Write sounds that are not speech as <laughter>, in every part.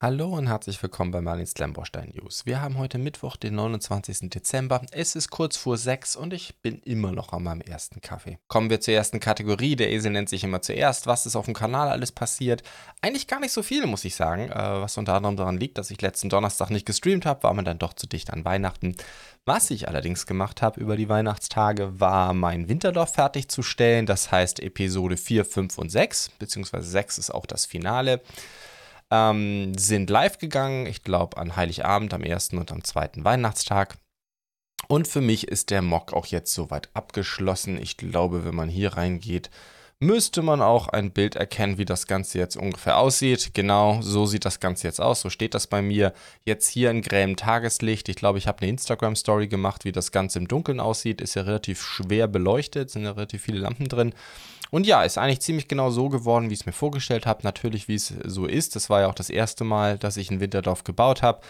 Hallo und herzlich willkommen bei Marlins Slamborstein News. Wir haben heute Mittwoch, den 29. Dezember. Es ist kurz vor sechs und ich bin immer noch an meinem ersten Kaffee. Kommen wir zur ersten Kategorie. Der Esel nennt sich immer zuerst. Was ist auf dem Kanal alles passiert? Eigentlich gar nicht so viel, muss ich sagen. Äh, was unter anderem daran liegt, dass ich letzten Donnerstag nicht gestreamt habe, war mir dann doch zu dicht an Weihnachten. Was ich allerdings gemacht habe über die Weihnachtstage, war mein Winterdorf fertigzustellen. Das heißt Episode 4, 5 und 6, beziehungsweise 6 ist auch das Finale ähm, sind live gegangen. Ich glaube an Heiligabend, am ersten und am zweiten Weihnachtstag. Und für mich ist der Mock auch jetzt soweit abgeschlossen. Ich glaube, wenn man hier reingeht, müsste man auch ein Bild erkennen, wie das Ganze jetzt ungefähr aussieht. Genau, so sieht das Ganze jetzt aus. So steht das bei mir jetzt hier in grellem Tageslicht. Ich glaube, ich habe eine Instagram-Story gemacht, wie das Ganze im Dunkeln aussieht. Ist ja relativ schwer beleuchtet, sind ja relativ viele Lampen drin. Und ja, ist eigentlich ziemlich genau so geworden, wie ich es mir vorgestellt habe. Natürlich, wie es so ist. Das war ja auch das erste Mal, dass ich ein Winterdorf gebaut habe.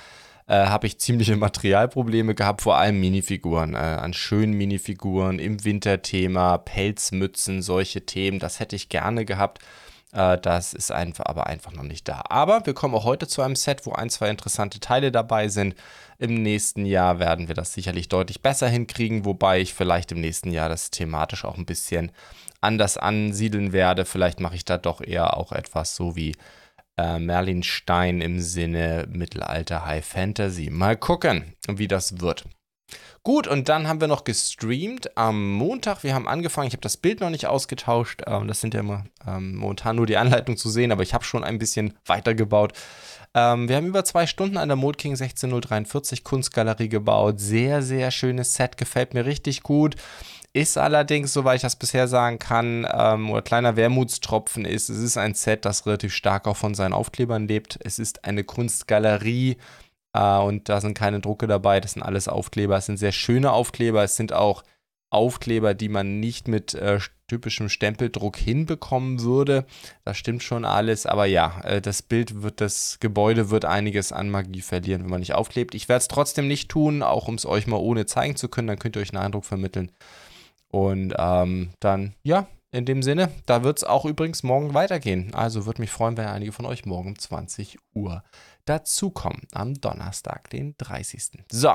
Äh, habe ich ziemliche Materialprobleme gehabt, vor allem Minifiguren. Äh, an schönen Minifiguren im Winterthema, Pelzmützen, solche Themen. Das hätte ich gerne gehabt. Äh, das ist einfach, aber einfach noch nicht da. Aber wir kommen auch heute zu einem Set, wo ein, zwei interessante Teile dabei sind. Im nächsten Jahr werden wir das sicherlich deutlich besser hinkriegen, wobei ich vielleicht im nächsten Jahr das thematisch auch ein bisschen anders ansiedeln werde. Vielleicht mache ich da doch eher auch etwas so wie äh, Merlin Stein im Sinne Mittelalter High Fantasy. Mal gucken, wie das wird. Gut, und dann haben wir noch gestreamt am Montag. Wir haben angefangen, ich habe das Bild noch nicht ausgetauscht. Ähm, das sind ja immer ähm, momentan nur die Anleitungen zu sehen, aber ich habe schon ein bisschen weitergebaut. Ähm, wir haben über zwei Stunden an der Mode King 16043 Kunstgalerie gebaut. Sehr, sehr schönes Set, gefällt mir richtig gut. Ist allerdings, soweit ich das bisher sagen kann, ähm, oder kleiner Wermutstropfen ist, es ist ein Set, das relativ stark auch von seinen Aufklebern lebt. Es ist eine Kunstgalerie äh, und da sind keine Drucke dabei, das sind alles Aufkleber. Es sind sehr schöne Aufkleber, es sind auch Aufkleber, die man nicht mit äh, typischem Stempeldruck hinbekommen würde. Das stimmt schon alles, aber ja, äh, das Bild wird, das Gebäude wird einiges an Magie verlieren, wenn man nicht aufklebt. Ich werde es trotzdem nicht tun, auch um es euch mal ohne zeigen zu können, dann könnt ihr euch einen Eindruck vermitteln. Und ähm, dann, ja, in dem Sinne, da wird es auch übrigens morgen weitergehen. Also würde mich freuen, wenn einige von euch morgen um 20 Uhr dazukommen. Am Donnerstag, den 30. So.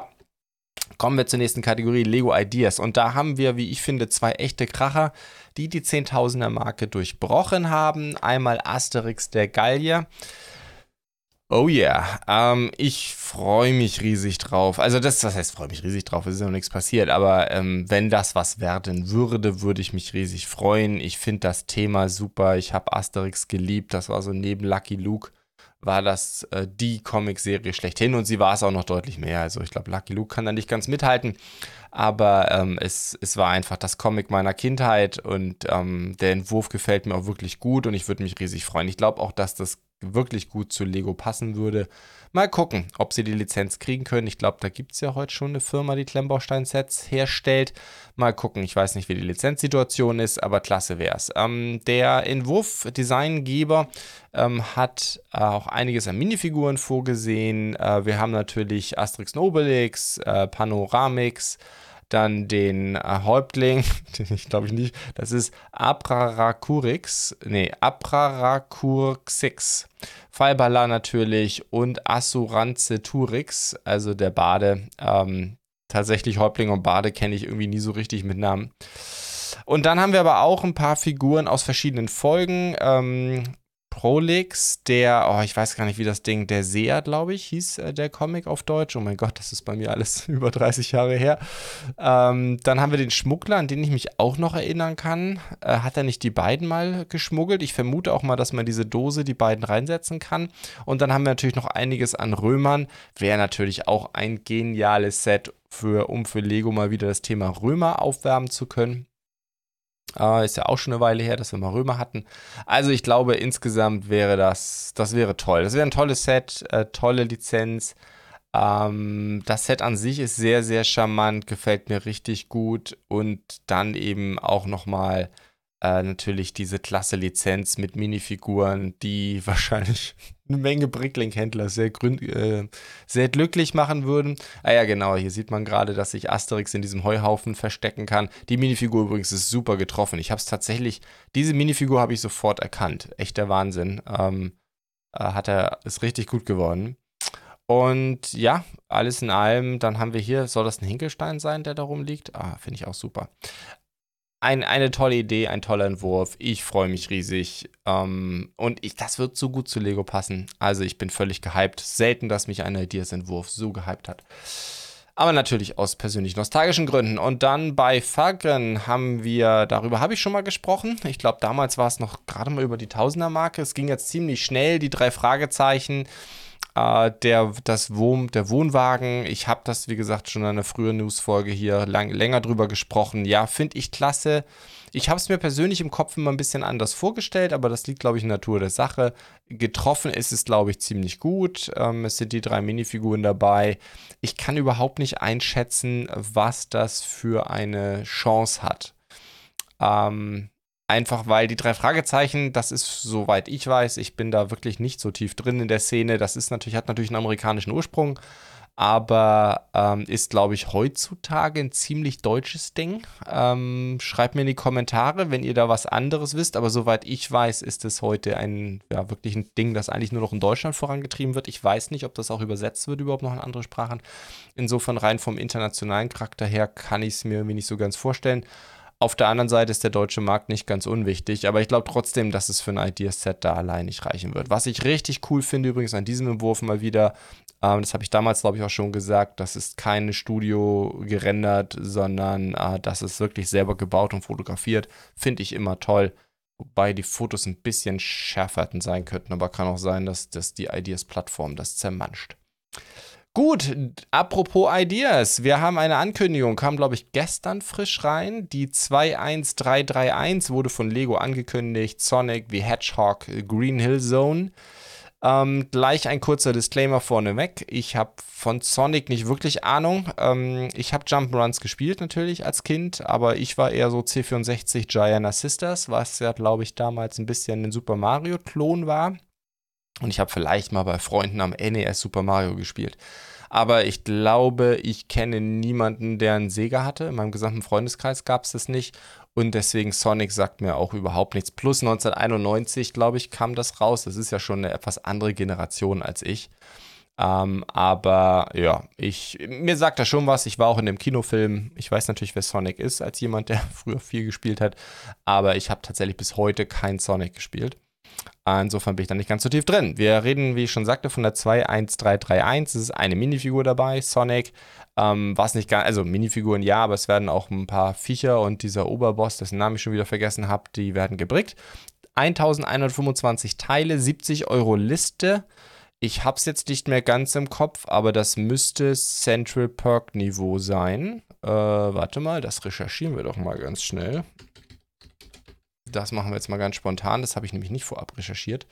Kommen wir zur nächsten Kategorie, Lego Ideas. Und da haben wir, wie ich finde, zwei echte Kracher, die die 10.000er Marke durchbrochen haben. Einmal Asterix der Gallier. Oh yeah, ähm, ich freue mich riesig drauf. Also das, das heißt, freue mich riesig drauf, es ist noch nichts passiert, aber ähm, wenn das was werden würde, würde ich mich riesig freuen. Ich finde das Thema super, ich habe Asterix geliebt, das war so neben Lucky Luke, war das äh, die Comicserie schlechthin. Und sie war es auch noch deutlich mehr. Also ich glaube, Lucky Luke kann da nicht ganz mithalten, aber ähm, es, es war einfach das Comic meiner Kindheit. Und ähm, der Entwurf gefällt mir auch wirklich gut. Und ich würde mich riesig freuen. Ich glaube auch, dass das wirklich gut zu Lego passen würde. Mal gucken, ob sie die Lizenz kriegen können. Ich glaube, da gibt es ja heute schon eine Firma, die Klemmbaustein-Sets herstellt. Mal gucken, ich weiß nicht, wie die Lizenzsituation ist, aber klasse wäre es. Ähm, der Entwurf-Designgeber ähm, hat auch einiges an Minifiguren vorgesehen. Äh, wir haben natürlich Asterix Nobelix, äh, Panoramix, dann den äh, Häuptling, <laughs> den ich glaube ich nicht, das ist Abrarakurix, nee, Abrarakurxix. Falbala natürlich und Assuranze Turix, also der Bade. Ähm, tatsächlich Häuptling und Bade kenne ich irgendwie nie so richtig mit Namen. Und dann haben wir aber auch ein paar Figuren aus verschiedenen Folgen. Ähm, Prolix, der, oh, ich weiß gar nicht, wie das Ding, der Seher, glaube ich, hieß äh, der Comic auf Deutsch. Oh mein Gott, das ist bei mir alles <laughs> über 30 Jahre her. Ähm, dann haben wir den Schmuggler, an den ich mich auch noch erinnern kann. Äh, hat er nicht die beiden mal geschmuggelt? Ich vermute auch mal, dass man diese Dose die beiden reinsetzen kann. Und dann haben wir natürlich noch einiges an Römern. Wäre natürlich auch ein geniales Set, für, um für Lego mal wieder das Thema Römer aufwärmen zu können. Äh, ist ja auch schon eine Weile her, dass wir mal Römer hatten. Also ich glaube, insgesamt wäre das, das wäre toll. Das wäre ein tolles Set, äh, tolle Lizenz. Ähm, das Set an sich ist sehr, sehr charmant, gefällt mir richtig gut. Und dann eben auch nochmal äh, natürlich diese klasse Lizenz mit Minifiguren, die <laughs> wahrscheinlich eine Menge Bricklink-Händler sehr, äh, sehr glücklich machen würden. Ah ja, genau, hier sieht man gerade, dass sich Asterix in diesem Heuhaufen verstecken kann. Die Minifigur übrigens ist super getroffen. Ich habe es tatsächlich, diese Minifigur habe ich sofort erkannt. Echter Wahnsinn. Ähm, äh, hat er, ist richtig gut geworden. Und ja, alles in allem, dann haben wir hier, soll das ein Hinkelstein sein, der da rumliegt? Ah, finde ich auch super. Ein, eine tolle Idee, ein toller Entwurf. Ich freue mich riesig. Ähm, und ich, das wird so gut zu Lego passen. Also ich bin völlig gehypt. Selten, dass mich ein Ideas-Entwurf so gehypt hat. Aber natürlich aus persönlich nostalgischen Gründen. Und dann bei Falcon haben wir, darüber habe ich schon mal gesprochen. Ich glaube, damals war es noch gerade mal über die Tausender-Marke. Es ging jetzt ziemlich schnell, die drei Fragezeichen. Äh, der, das Wohn, der Wohnwagen, ich habe das, wie gesagt, schon in einer früheren Newsfolge hier lang, länger drüber gesprochen. Ja, finde ich klasse. Ich habe es mir persönlich im Kopf immer ein bisschen anders vorgestellt, aber das liegt, glaube ich, in der Natur der Sache. Getroffen ist es, glaube ich, ziemlich gut. Ähm, es sind die drei Minifiguren dabei. Ich kann überhaupt nicht einschätzen, was das für eine Chance hat. Ähm, Einfach weil die drei Fragezeichen, das ist, soweit ich weiß, ich bin da wirklich nicht so tief drin in der Szene. Das ist natürlich, hat natürlich einen amerikanischen Ursprung, aber ähm, ist, glaube ich, heutzutage ein ziemlich deutsches Ding. Ähm, schreibt mir in die Kommentare, wenn ihr da was anderes wisst, aber soweit ich weiß, ist es heute ein, ja, wirklich ein Ding, das eigentlich nur noch in Deutschland vorangetrieben wird. Ich weiß nicht, ob das auch übersetzt wird überhaupt noch in andere Sprachen. Insofern rein vom internationalen Charakter her kann ich es mir irgendwie nicht so ganz vorstellen. Auf der anderen Seite ist der deutsche Markt nicht ganz unwichtig, aber ich glaube trotzdem, dass es für ein Ideaset da allein nicht reichen wird. Was ich richtig cool finde übrigens an diesem Entwurf mal wieder, ähm, das habe ich damals glaube ich auch schon gesagt, das ist keine Studio gerendert, sondern äh, das ist wirklich selber gebaut und fotografiert. Finde ich immer toll. Wobei die Fotos ein bisschen schärfer sein könnten, aber kann auch sein, dass, dass die Ideas-Plattform das zermanscht. Gut, apropos Ideas, wir haben eine Ankündigung, kam glaube ich gestern frisch rein. Die 21331 wurde von Lego angekündigt. Sonic the Hedgehog Green Hill Zone. Ähm, gleich ein kurzer Disclaimer vorneweg. Ich habe von Sonic nicht wirklich Ahnung. Ähm, ich habe Jump'n'Runs gespielt natürlich als Kind, aber ich war eher so C64 Giana Sisters, was ja glaube ich damals ein bisschen ein Super Mario-Klon war. Und ich habe vielleicht mal bei Freunden am NES Super Mario gespielt. Aber ich glaube, ich kenne niemanden, der einen Sega hatte. In meinem gesamten Freundeskreis gab es das nicht. Und deswegen Sonic sagt mir auch überhaupt nichts. Plus 1991, glaube ich, kam das raus. Das ist ja schon eine etwas andere Generation als ich. Ähm, aber ja, ich, mir sagt er schon was. Ich war auch in dem Kinofilm. Ich weiß natürlich, wer Sonic ist, als jemand, der <laughs> früher viel gespielt hat. Aber ich habe tatsächlich bis heute kein Sonic gespielt. Insofern bin ich da nicht ganz so tief drin. Wir reden, wie ich schon sagte, von der 21331. Es ist eine Minifigur dabei, Sonic. Ähm, was nicht gar, also Minifiguren ja, aber es werden auch ein paar Viecher und dieser Oberboss, dessen Namen ich schon wieder vergessen habe, die werden gebrickt. 1125 Teile, 70 Euro Liste. Ich habe es jetzt nicht mehr ganz im Kopf, aber das müsste Central Perk Niveau sein. Äh, warte mal, das recherchieren wir doch mal ganz schnell. Das machen wir jetzt mal ganz spontan. Das habe ich nämlich nicht vorab recherchiert.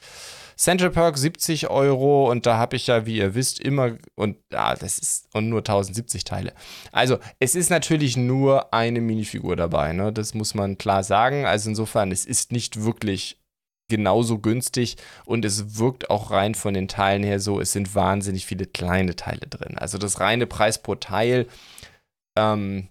Central Perk 70 Euro und da habe ich ja, wie ihr wisst, immer und ja, das ist und nur 1070 Teile. Also es ist natürlich nur eine Minifigur dabei, ne? Das muss man klar sagen. Also insofern, es ist nicht wirklich genauso günstig und es wirkt auch rein von den Teilen her so, es sind wahnsinnig viele kleine Teile drin. Also das reine Preis pro Teil ähm,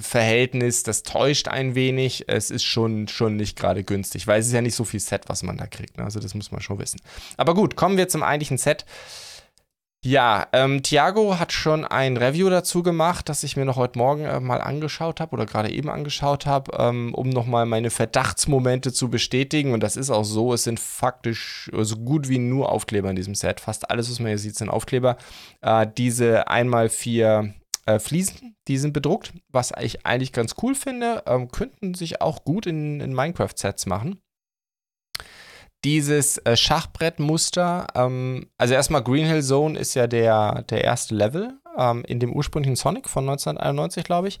Verhältnis, das täuscht ein wenig. Es ist schon, schon nicht gerade günstig, weil es ist ja nicht so viel Set, was man da kriegt. Ne? Also das muss man schon wissen. Aber gut, kommen wir zum eigentlichen Set. Ja, ähm, Thiago hat schon ein Review dazu gemacht, das ich mir noch heute Morgen äh, mal angeschaut habe oder gerade eben angeschaut habe, ähm, um nochmal meine Verdachtsmomente zu bestätigen. Und das ist auch so, es sind faktisch so gut wie nur Aufkleber in diesem Set. Fast alles, was man hier sieht, sind Aufkleber. Äh, diese einmal vier äh, Fliesen, die sind bedruckt, was ich eigentlich ganz cool finde, ähm, könnten sich auch gut in, in Minecraft-Sets machen. Dieses äh, Schachbrettmuster, ähm, also erstmal Green Hill Zone ist ja der, der erste Level ähm, in dem ursprünglichen Sonic von 1991, glaube ich.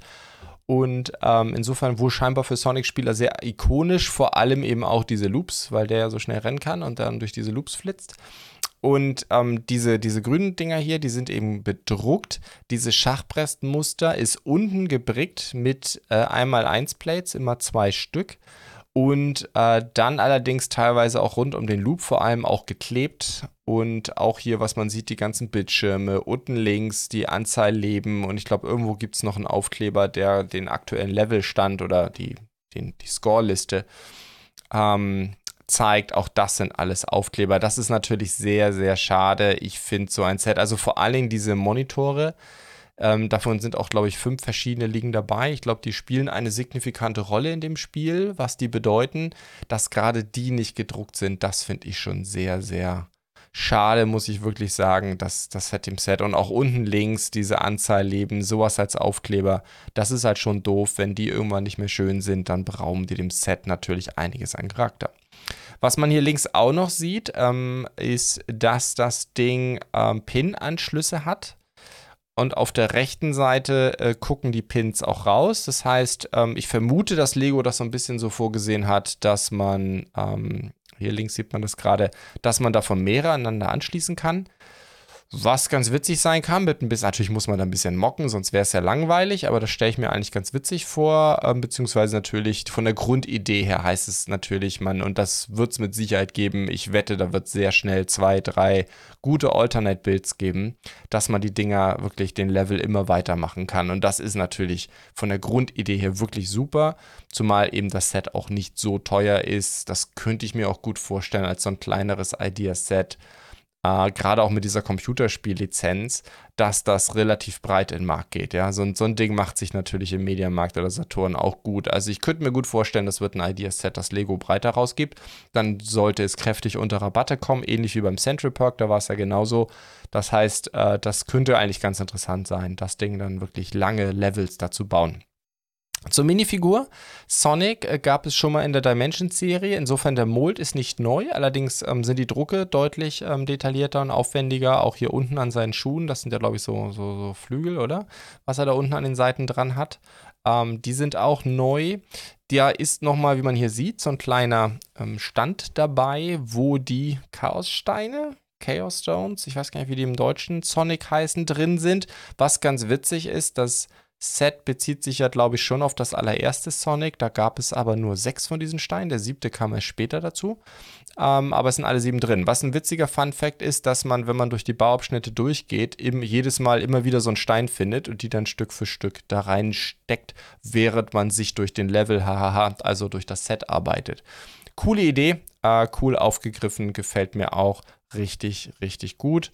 Und ähm, insofern wohl scheinbar für Sonic-Spieler sehr ikonisch, vor allem eben auch diese Loops, weil der ja so schnell rennen kann und dann durch diese Loops flitzt. Und ähm, diese, diese grünen Dinger hier, die sind eben bedruckt. Dieses Schachbrettmuster ist unten gebrickt mit äh, einmal 1 Plates, immer zwei Stück. Und äh, dann allerdings teilweise auch rund um den Loop vor allem auch geklebt. Und auch hier, was man sieht, die ganzen Bildschirme. Unten links die Anzahl Leben. Und ich glaube, irgendwo gibt es noch einen Aufkleber, der den aktuellen Levelstand oder die, den, die Score-Liste ähm, zeigt, auch das sind alles Aufkleber. Das ist natürlich sehr, sehr schade. Ich finde so ein Set, also vor allen Dingen diese Monitore, ähm, davon sind auch, glaube ich, fünf verschiedene liegen dabei. Ich glaube, die spielen eine signifikante Rolle in dem Spiel. Was die bedeuten, dass gerade die nicht gedruckt sind, das finde ich schon sehr, sehr schade, muss ich wirklich sagen, dass das Set im Set und auch unten links diese Anzahl Leben, sowas als Aufkleber, das ist halt schon doof. Wenn die irgendwann nicht mehr schön sind, dann berauben die dem Set natürlich einiges an Charakter. Was man hier links auch noch sieht, ähm, ist, dass das Ding ähm, Pin-Anschlüsse hat. Und auf der rechten Seite äh, gucken die Pins auch raus. Das heißt, ähm, ich vermute, dass Lego das so ein bisschen so vorgesehen hat, dass man, ähm, hier links sieht man das gerade, dass man davon mehrere aneinander anschließen kann. Was ganz witzig sein kann, mit ein bisschen, natürlich muss man da ein bisschen mocken, sonst wäre es ja langweilig, aber das stelle ich mir eigentlich ganz witzig vor, ähm, beziehungsweise natürlich von der Grundidee her heißt es natürlich, man, und das wird es mit Sicherheit geben, ich wette, da wird es sehr schnell zwei, drei gute Alternate-Builds geben, dass man die Dinger wirklich den Level immer weitermachen kann. Und das ist natürlich von der Grundidee her wirklich super, zumal eben das Set auch nicht so teuer ist. Das könnte ich mir auch gut vorstellen als so ein kleineres Idea-Set äh, gerade auch mit dieser Computerspiellizenz, dass das relativ breit in den Markt geht. Ja? So, so ein Ding macht sich natürlich im Mediamarkt oder Saturn auch gut. Also ich könnte mir gut vorstellen, das wird ein Ideaset, das Lego breiter rausgibt. Dann sollte es kräftig unter Rabatte kommen, ähnlich wie beim Central Park, da war es ja genauso. Das heißt, äh, das könnte eigentlich ganz interessant sein, das Ding dann wirklich lange Levels dazu bauen. Zur Minifigur. Sonic äh, gab es schon mal in der Dimensions-Serie. Insofern der Mold ist nicht neu. Allerdings ähm, sind die Drucke deutlich ähm, detaillierter und aufwendiger. Auch hier unten an seinen Schuhen. Das sind ja, glaube ich, so, so, so, Flügel, oder? Was er da unten an den Seiten dran hat. Ähm, die sind auch neu. Da ist nochmal, wie man hier sieht, so ein kleiner ähm, Stand dabei, wo die Chaossteine, Chaos Stones, ich weiß gar nicht, wie die im Deutschen Sonic heißen, drin sind. Was ganz witzig ist, dass Set bezieht sich ja, glaube ich, schon auf das allererste Sonic. Da gab es aber nur sechs von diesen Steinen. Der siebte kam erst später dazu. Ähm, aber es sind alle sieben drin. Was ein witziger Fun-Fact ist, dass man, wenn man durch die Bauabschnitte durchgeht, eben jedes Mal immer wieder so einen Stein findet und die dann Stück für Stück da reinsteckt, während man sich durch den Level, hahaha, also durch das Set arbeitet. Coole Idee, äh, cool aufgegriffen, gefällt mir auch richtig, richtig gut.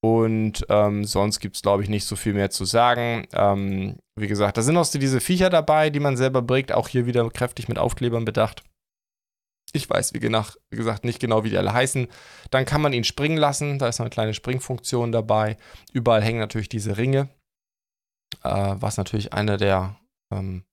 Und ähm, sonst gibt es, glaube ich, nicht so viel mehr zu sagen. Ähm, wie gesagt, da sind auch diese Viecher dabei, die man selber bringt. Auch hier wieder kräftig mit Aufklebern bedacht. Ich weiß, wie, genau, wie gesagt, nicht genau, wie die alle heißen. Dann kann man ihn springen lassen. Da ist eine kleine Springfunktion dabei. Überall hängen natürlich diese Ringe. Äh, was natürlich einer der ähm,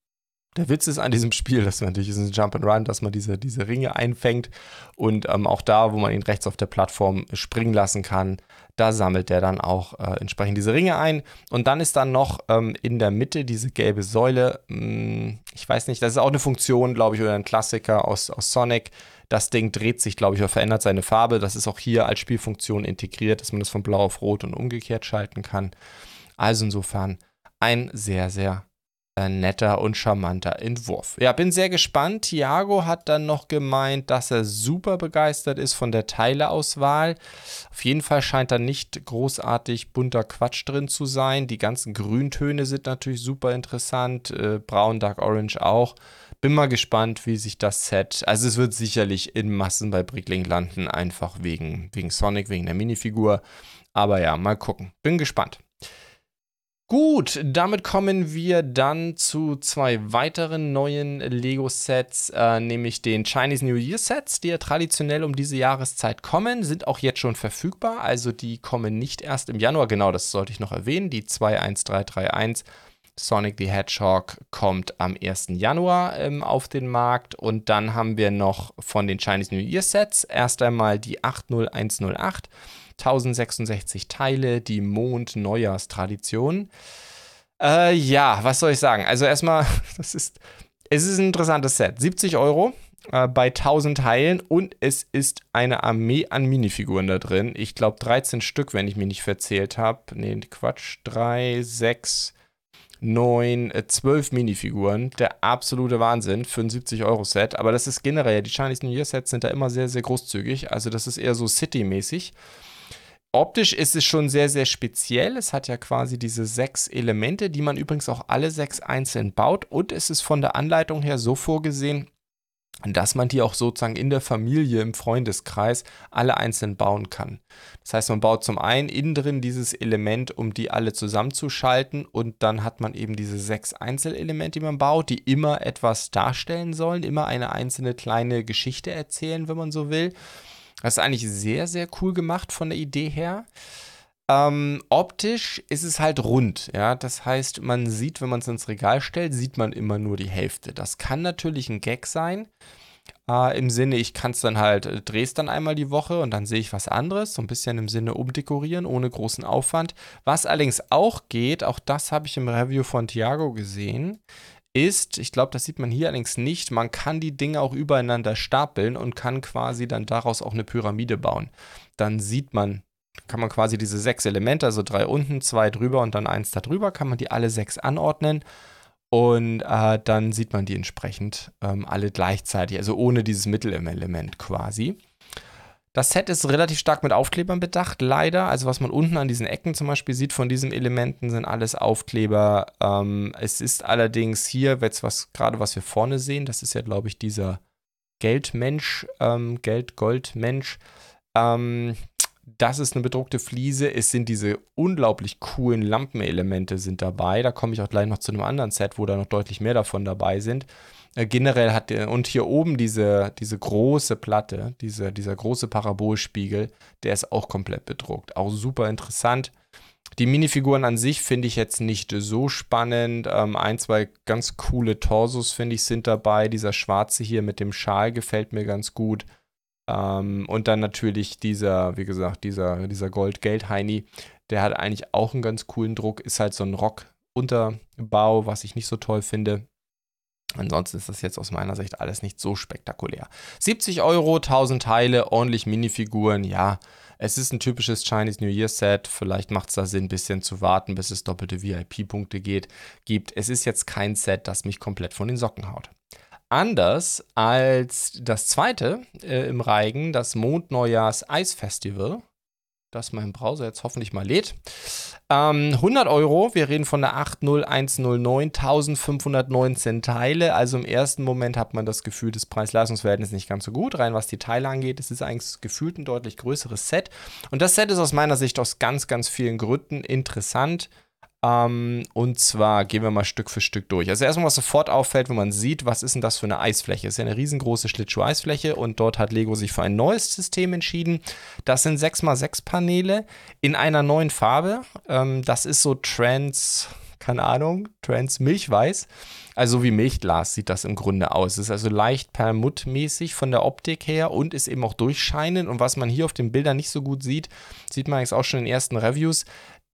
der Witz ist an diesem Spiel, dass man natürlich ist ein Jump and Run, dass man diese, diese Ringe einfängt und ähm, auch da, wo man ihn rechts auf der Plattform springen lassen kann, da sammelt der dann auch äh, entsprechend diese Ringe ein. Und dann ist dann noch ähm, in der Mitte diese gelbe Säule. Mh, hm, ich weiß nicht, das ist auch eine Funktion, glaube ich, oder ein Klassiker aus, aus Sonic. Das Ding dreht sich, glaube ich, oder verändert seine Farbe. Das ist auch hier als Spielfunktion integriert, dass man das von blau auf rot und umgekehrt schalten kann. Also insofern ein sehr, sehr netter und charmanter Entwurf. Ja, bin sehr gespannt. Thiago hat dann noch gemeint, dass er super begeistert ist von der Teileauswahl. Auf jeden Fall scheint da nicht großartig bunter Quatsch drin zu sein. Die ganzen Grüntöne sind natürlich super interessant. Äh, Braun, Dark Orange auch. Bin mal gespannt, wie sich das Set. Also, es wird sicherlich in Massen bei Brickling landen, einfach wegen, wegen Sonic, wegen der Minifigur. Aber ja, mal gucken. Bin gespannt. Gut, damit kommen wir dann zu zwei weiteren neuen Lego-Sets, äh, nämlich den Chinese New Year Sets, die ja traditionell um diese Jahreszeit kommen, sind auch jetzt schon verfügbar. Also die kommen nicht erst im Januar, genau das sollte ich noch erwähnen. Die 21331 Sonic the Hedgehog kommt am 1. Januar ähm, auf den Markt und dann haben wir noch von den Chinese New Year Sets erst einmal die 80108 1066 Teile, die Mond-Neujahrstradition. Äh, ja, was soll ich sagen? Also erstmal, <laughs> das ist, es ist ein interessantes Set. 70 Euro äh, bei 1000 Teilen und es ist eine Armee an Minifiguren da drin. Ich glaube 13 Stück, wenn ich mich nicht verzählt habe. Nee, Quatsch. 3, 6, 9, 12 Minifiguren. Der absolute Wahnsinn für ein 70-Euro-Set. Aber das ist generell, die Chinese New Year Sets sind da immer sehr, sehr großzügig. Also das ist eher so City-mäßig. Optisch ist es schon sehr, sehr speziell. Es hat ja quasi diese sechs Elemente, die man übrigens auch alle sechs einzeln baut. Und es ist von der Anleitung her so vorgesehen, dass man die auch sozusagen in der Familie, im Freundeskreis alle einzeln bauen kann. Das heißt, man baut zum einen innen drin dieses Element, um die alle zusammenzuschalten und dann hat man eben diese sechs Einzelelemente, die man baut, die immer etwas darstellen sollen, immer eine einzelne kleine Geschichte erzählen, wenn man so will. Das ist eigentlich sehr, sehr cool gemacht von der Idee her. Ähm, optisch ist es halt rund, ja. Das heißt, man sieht, wenn man es ins Regal stellt, sieht man immer nur die Hälfte. Das kann natürlich ein Gag sein. Äh, Im Sinne, ich kann es dann halt, äh, drehe es dann einmal die Woche und dann sehe ich was anderes. So ein bisschen im Sinne umdekorieren, ohne großen Aufwand. Was allerdings auch geht, auch das habe ich im Review von Thiago gesehen, ist, ich glaube, das sieht man hier allerdings nicht, man kann die Dinge auch übereinander stapeln und kann quasi dann daraus auch eine Pyramide bauen. Dann sieht man kann man quasi diese sechs Elemente, also drei unten, zwei drüber und dann eins da drüber, kann man die alle sechs anordnen. Und äh, dann sieht man die entsprechend ähm, alle gleichzeitig, also ohne dieses Mittelelement quasi. Das Set ist relativ stark mit Aufklebern bedacht, leider. Also was man unten an diesen Ecken zum Beispiel sieht von diesen Elementen, sind alles Aufkleber. Ähm, es ist allerdings hier, jetzt was gerade was wir vorne sehen, das ist ja, glaube ich, dieser Geldmensch, ähm, Geld-Gold-Mensch. Ähm, das ist eine bedruckte Fliese. Es sind diese unglaublich coolen Lampenelemente sind dabei. Da komme ich auch gleich noch zu einem anderen Set, wo da noch deutlich mehr davon dabei sind. Äh, generell hat der, und hier oben diese, diese große Platte, diese, dieser große Parabolspiegel, der ist auch komplett bedruckt. Auch super interessant. Die Minifiguren an sich finde ich jetzt nicht so spannend. Ähm, ein, zwei ganz coole Torsos, finde ich, sind dabei. Dieser schwarze hier mit dem Schal gefällt mir ganz gut. Ähm, und dann natürlich dieser, wie gesagt, dieser, dieser Gold-Geld-Heini, der hat eigentlich auch einen ganz coolen Druck, ist halt so ein Rock-Unterbau, was ich nicht so toll finde. Ansonsten ist das jetzt aus meiner Sicht alles nicht so spektakulär. 70 Euro, 1000 Teile, ordentlich Minifiguren, ja. Es ist ein typisches Chinese New Year Set. Vielleicht macht es da Sinn, ein bisschen zu warten, bis es doppelte VIP-Punkte gibt. Es ist jetzt kein Set, das mich komplett von den Socken haut. Anders als das zweite äh, im Reigen, das Mondneujahrs Eisfestival, das mein Browser jetzt hoffentlich mal lädt. Ähm, 100 Euro, wir reden von der 80109, 1519 Teile. Also im ersten Moment hat man das Gefühl, das Preis-Leistungs-Verhältnis nicht ganz so gut. Rein was die Teile angeht, es ist eigentlich gefühlt ein deutlich größeres Set. Und das Set ist aus meiner Sicht aus ganz, ganz vielen Gründen interessant. Ähm, und zwar gehen wir mal Stück für Stück durch. Also erstmal, was sofort auffällt, wenn man sieht, was ist denn das für eine Eisfläche? Es ist ja eine riesengroße Schlittschuh-Eisfläche und dort hat Lego sich für ein neues System entschieden. Das sind 6x6 Paneele in einer neuen Farbe. Ähm, das ist so Trans, keine Ahnung, Trans Milchweiß. Also wie Milchglas sieht das im Grunde aus. Es ist also leicht perlmuttmäßig von der Optik her und ist eben auch durchscheinend. Und was man hier auf den Bildern nicht so gut sieht, sieht man jetzt auch schon in den ersten Reviews,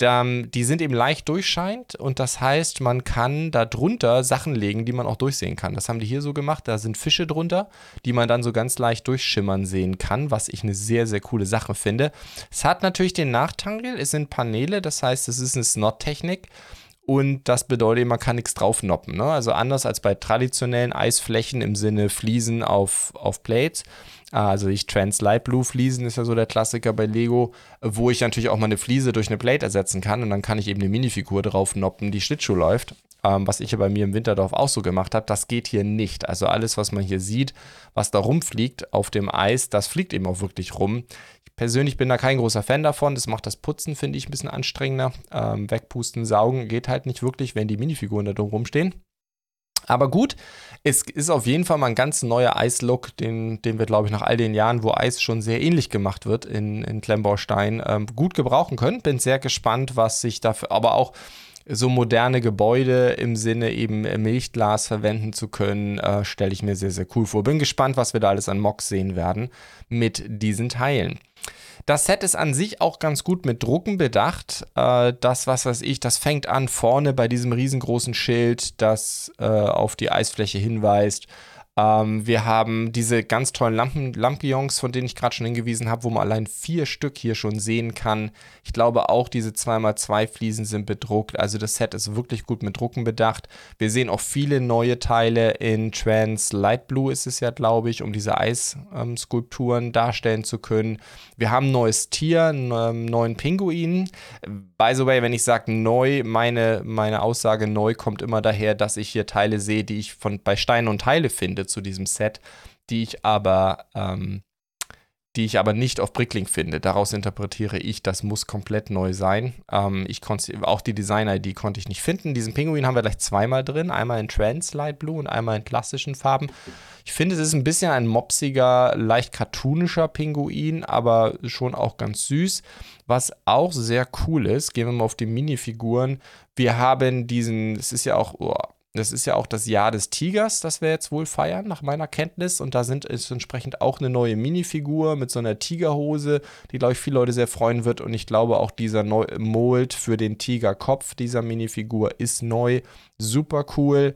die sind eben leicht durchscheint und das heißt, man kann da drunter Sachen legen, die man auch durchsehen kann. Das haben die hier so gemacht. Da sind Fische drunter, die man dann so ganz leicht durchschimmern sehen kann, was ich eine sehr, sehr coole Sache finde. Es hat natürlich den Nachteil, es sind Paneele, das heißt, es ist eine Snot-Technik. Und das bedeutet, man kann nichts drauf noppen. Ne? Also anders als bei traditionellen Eisflächen im Sinne Fliesen auf, auf Plates also ich Trans Light Blue Fliesen ist ja so der Klassiker bei Lego, wo ich natürlich auch mal eine Fliese durch eine Plate ersetzen kann und dann kann ich eben eine Minifigur drauf noppen, die Schlittschuh läuft. Ähm, was ich ja bei mir im Winterdorf auch so gemacht habe, das geht hier nicht. Also alles, was man hier sieht, was da rumfliegt auf dem Eis, das fliegt eben auch wirklich rum. Ich persönlich bin da kein großer Fan davon. Das macht das Putzen, finde ich, ein bisschen anstrengender. Ähm, wegpusten, saugen geht halt nicht wirklich, wenn die Minifiguren da drum rumstehen. Aber gut, es ist auf jeden Fall mal ein ganz neuer Eislook, den, den wir, glaube ich, nach all den Jahren, wo Eis schon sehr ähnlich gemacht wird in, in Klemmbaustein, ähm, gut gebrauchen können. Bin sehr gespannt, was sich dafür, aber auch so moderne Gebäude im Sinne eben Milchglas verwenden zu können, äh, stelle ich mir sehr, sehr cool vor. Bin gespannt, was wir da alles an Mocks sehen werden mit diesen Teilen. Das Set ist an sich auch ganz gut mit Drucken bedacht. Äh, das, was weiß ich, das fängt an vorne bei diesem riesengroßen Schild, das äh, auf die Eisfläche hinweist ähm, wir haben diese ganz tollen Lampen, Lampions, von denen ich gerade schon hingewiesen habe, wo man allein vier Stück hier schon sehen kann. Ich glaube auch, diese 2x2 Fliesen sind bedruckt. Also das Set ist wirklich gut mit Drucken bedacht. Wir sehen auch viele neue Teile in Trans Light Blue ist es ja, glaube ich, um diese Eisskulpturen ähm, darstellen zu können. Wir haben ein neues Tier, einen ähm, neuen Pinguin. By the way, wenn ich sage neu, meine, meine Aussage neu kommt immer daher, dass ich hier Teile sehe, die ich von, bei Stein und Teile finde zu diesem Set. die ich aber ähm, die ich aber nicht auf Bricklink finde. Daraus interpretiere ich, das muss komplett neu sein. Ähm, ich auch die Design-ID konnte ich nicht finden. Diesen Pinguin haben wir gleich zweimal drin. Einmal in Trans Light Blue und einmal in klassischen Farben. Ich finde, es ist ein bisschen ein mopsiger, leicht cartoonischer Pinguin, aber schon auch ganz süß. Was auch sehr cool ist, gehen wir mal auf die Minifiguren. Wir haben diesen, es ist ja auch, oh, das ist ja auch das Jahr des Tigers, das wir jetzt wohl feiern, nach meiner Kenntnis. Und da sind, ist entsprechend auch eine neue Minifigur mit so einer Tigerhose, die, glaube ich, viele Leute sehr freuen wird. Und ich glaube, auch dieser Neu Mold für den Tigerkopf dieser Minifigur ist neu. Super cool.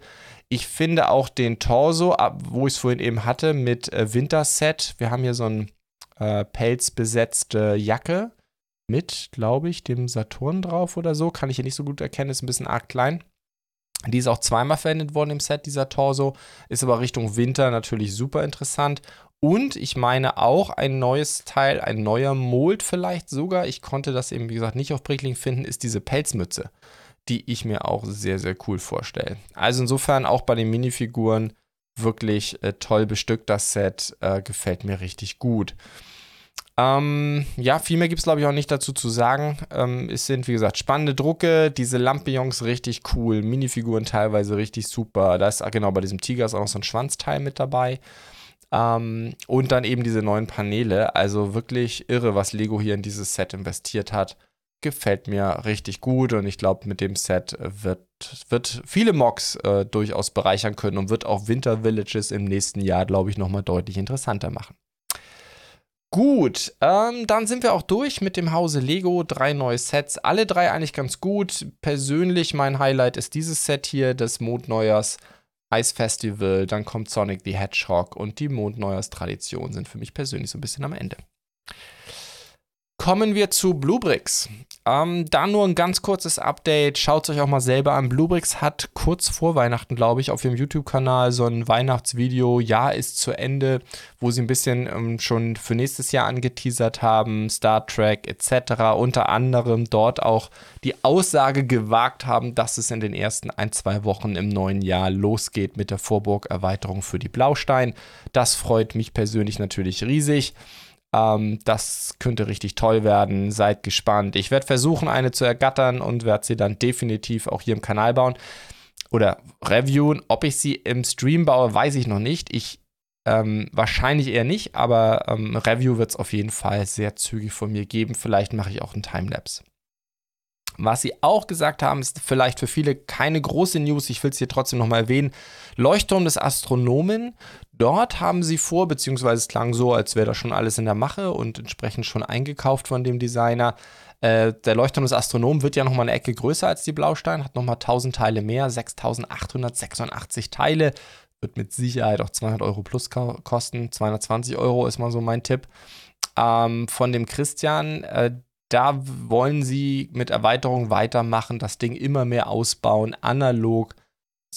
Ich finde auch den Torso, wo ich es vorhin eben hatte, mit äh, Winterset. Wir haben hier so eine äh, pelzbesetzte Jacke mit, glaube ich, dem Saturn drauf oder so. Kann ich hier nicht so gut erkennen, ist ein bisschen arg klein. Die ist auch zweimal verwendet worden im Set, dieser Torso. Ist aber Richtung Winter natürlich super interessant. Und ich meine auch ein neues Teil, ein neuer Mold vielleicht sogar. Ich konnte das eben, wie gesagt, nicht auf Brickling finden, ist diese Pelzmütze, die ich mir auch sehr, sehr cool vorstelle. Also insofern auch bei den Minifiguren wirklich äh, toll bestückt, das Set. Äh, gefällt mir richtig gut. Ähm, ja, viel mehr gibt es, glaube ich, auch nicht dazu zu sagen. Ähm, es sind, wie gesagt, spannende Drucke, diese Lampions richtig cool, Minifiguren teilweise richtig super. Da ist, genau, bei diesem Tiger ist auch noch so ein Schwanzteil mit dabei. Ähm, und dann eben diese neuen Paneele. Also wirklich irre, was Lego hier in dieses Set investiert hat. Gefällt mir richtig gut und ich glaube, mit dem Set wird, wird viele Mocks äh, durchaus bereichern können und wird auch Winter Villages im nächsten Jahr, glaube ich, nochmal deutlich interessanter machen. Gut, ähm, dann sind wir auch durch mit dem Hause Lego. Drei neue Sets, alle drei eigentlich ganz gut. Persönlich mein Highlight ist dieses Set hier des Mondneujahrs Ice Festival. Dann kommt Sonic the Hedgehog und die Mondneujahrstradition sind für mich persönlich so ein bisschen am Ende. Kommen wir zu Bluebricks. Ähm, da nur ein ganz kurzes Update. Schaut es euch auch mal selber an. Bluebricks hat kurz vor Weihnachten, glaube ich, auf ihrem YouTube-Kanal so ein Weihnachtsvideo. Jahr ist zu Ende, wo sie ein bisschen ähm, schon für nächstes Jahr angeteasert haben. Star Trek etc. Unter anderem dort auch die Aussage gewagt haben, dass es in den ersten ein, zwei Wochen im neuen Jahr losgeht mit der Vorburg-Erweiterung für die Blaustein. Das freut mich persönlich natürlich riesig. Ähm, das könnte richtig toll werden. Seid gespannt. Ich werde versuchen, eine zu ergattern und werde sie dann definitiv auch hier im Kanal bauen oder reviewen. Ob ich sie im Stream baue, weiß ich noch nicht. Ich ähm, wahrscheinlich eher nicht, aber ähm, Review wird es auf jeden Fall sehr zügig von mir geben. Vielleicht mache ich auch einen Timelapse. Was sie auch gesagt haben, ist vielleicht für viele keine große News, ich will es hier trotzdem nochmal erwähnen. Leuchtturm des Astronomen. Dort haben sie vor, beziehungsweise es klang so, als wäre das schon alles in der Mache und entsprechend schon eingekauft von dem Designer. Äh, der Leuchtturm des Astronomen wird ja nochmal eine Ecke größer als die Blaustein, hat nochmal 1000 Teile mehr, 6886 Teile. Wird mit Sicherheit auch 200 Euro plus kosten. 220 Euro ist mal so mein Tipp. Ähm, von dem Christian, äh, da wollen sie mit Erweiterung weitermachen, das Ding immer mehr ausbauen, analog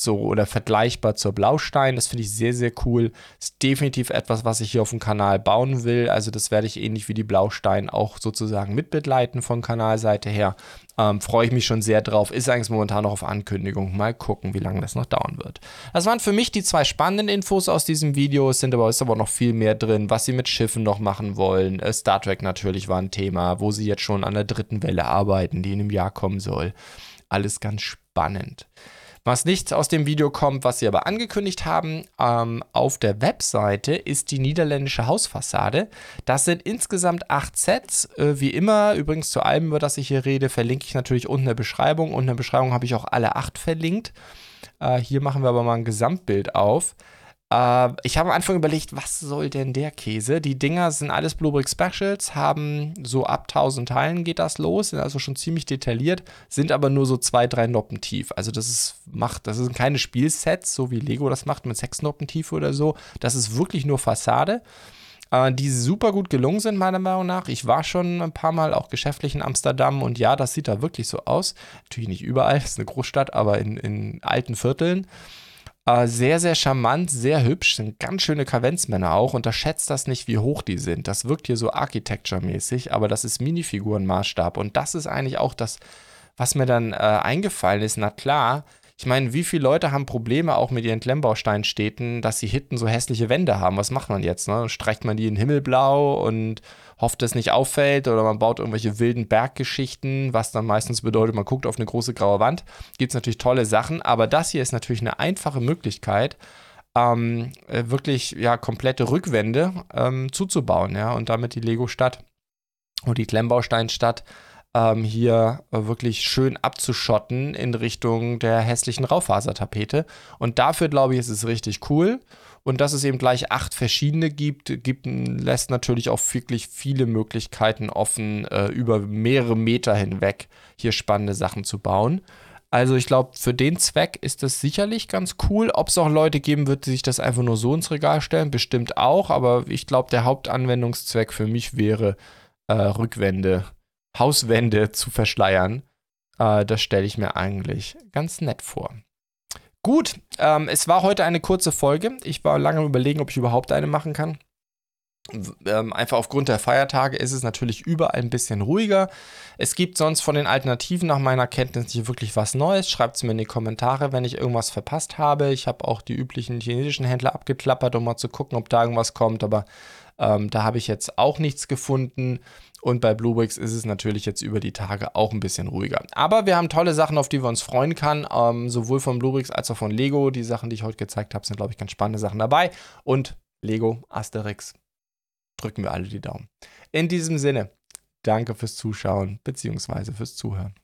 so oder vergleichbar zur Blaustein. Das finde ich sehr, sehr cool. Ist definitiv etwas, was ich hier auf dem Kanal bauen will. Also, das werde ich ähnlich wie die Blaustein auch sozusagen mitbegleiten von Kanalseite her. Ähm, Freue ich mich schon sehr drauf. Ist eigentlich momentan noch auf Ankündigung. Mal gucken, wie lange das noch dauern wird. Das waren für mich die zwei spannenden Infos aus diesem Video. Es sind aber, ist aber noch viel mehr drin, was sie mit Schiffen noch machen wollen. Äh, Star Trek natürlich war ein Thema, wo sie jetzt schon an der dritten Welle arbeiten, die in einem Jahr kommen soll. Alles ganz spannend. Was nicht aus dem Video kommt, was sie aber angekündigt haben, ähm, auf der Webseite ist die niederländische Hausfassade. Das sind insgesamt acht Sets. Äh, wie immer, übrigens zu allem, über das ich hier rede, verlinke ich natürlich unten in der Beschreibung. Unten in der Beschreibung habe ich auch alle acht verlinkt. Äh, hier machen wir aber mal ein Gesamtbild auf. Äh, ich habe am Anfang überlegt, was soll denn der Käse? Die Dinger sind alles Bluebrick Specials, haben so ab 1000 Teilen geht das los, sind also schon ziemlich detailliert, sind aber nur so zwei, drei Noppen tief. Also das ist, macht, das sind keine Spielsets, so wie Lego das macht mit sechs Noppen tief oder so. Das ist wirklich nur Fassade äh, die super gut gelungen sind, meiner Meinung nach. Ich war schon ein paar Mal auch geschäftlich in Amsterdam und ja, das sieht da wirklich so aus. Natürlich nicht überall, <laughs> es ist eine Großstadt, aber in, in alten Vierteln. Äh, sehr, sehr charmant, sehr hübsch, sind ganz schöne Kavenzmänner auch. Unterschätzt das nicht, wie hoch die sind. Das wirkt hier so Architecture-mäßig, aber das ist Minifigurenmaßstab. Und das ist eigentlich auch das, was mir dann äh, eingefallen ist. Na klar, Ich meine, wie viele Leute haben Probleme auch mit ihren Klemmbausteinstädten, dass sie hinten so hässliche Wände haben? Was macht man jetzt? Ne? Streicht man die in Himmelblau und hofft, dass es nicht auffällt oder man baut irgendwelche wilden Berggeschichten, was dann meistens bedeutet, man guckt auf eine große graue Wand. Gibt es natürlich tolle Sachen, aber das hier ist natürlich eine einfache Möglichkeit, ähm, äh, wirklich ja komplette Rückwände ähm, zuzubauen, ja, und damit die Lego-Stadt und die Klemmbausteinstadt ähm, hier äh, wirklich schön abzuschotten in Richtung der hässlichen Raufasertapete. Und dafür glaube ich, ist es richtig cool. Und dass es eben gleich acht verschiedene gibt, gibt lässt natürlich auch wirklich viele Möglichkeiten offen, äh, über mehrere Meter hinweg hier spannende Sachen zu bauen. Also ich glaube, für den Zweck ist das sicherlich ganz cool. Ob es auch Leute geben wird, die sich das einfach nur so ins Regal stellen, bestimmt auch. Aber ich glaube, der Hauptanwendungszweck für mich wäre, äh, Rückwände, Hauswände zu verschleiern. Äh, das stelle ich mir eigentlich ganz nett vor. Gut, ähm, es war heute eine kurze Folge. Ich war lange überlegen, ob ich überhaupt eine machen kann. Ähm, einfach aufgrund der Feiertage ist es natürlich überall ein bisschen ruhiger. Es gibt sonst von den Alternativen nach meiner Kenntnis nicht wirklich was Neues. Schreibt es mir in die Kommentare, wenn ich irgendwas verpasst habe. Ich habe auch die üblichen chinesischen Händler abgeklappert, um mal zu gucken, ob da irgendwas kommt. Aber ähm, da habe ich jetzt auch nichts gefunden. Und bei Bluebricks ist es natürlich jetzt über die Tage auch ein bisschen ruhiger. Aber wir haben tolle Sachen, auf die wir uns freuen können. Ähm, sowohl von Bluebricks als auch von Lego. Die Sachen, die ich heute gezeigt habe, sind, glaube ich, ganz spannende Sachen dabei. Und Lego, Asterix, drücken wir alle die Daumen. In diesem Sinne, danke fürs Zuschauen bzw. fürs Zuhören.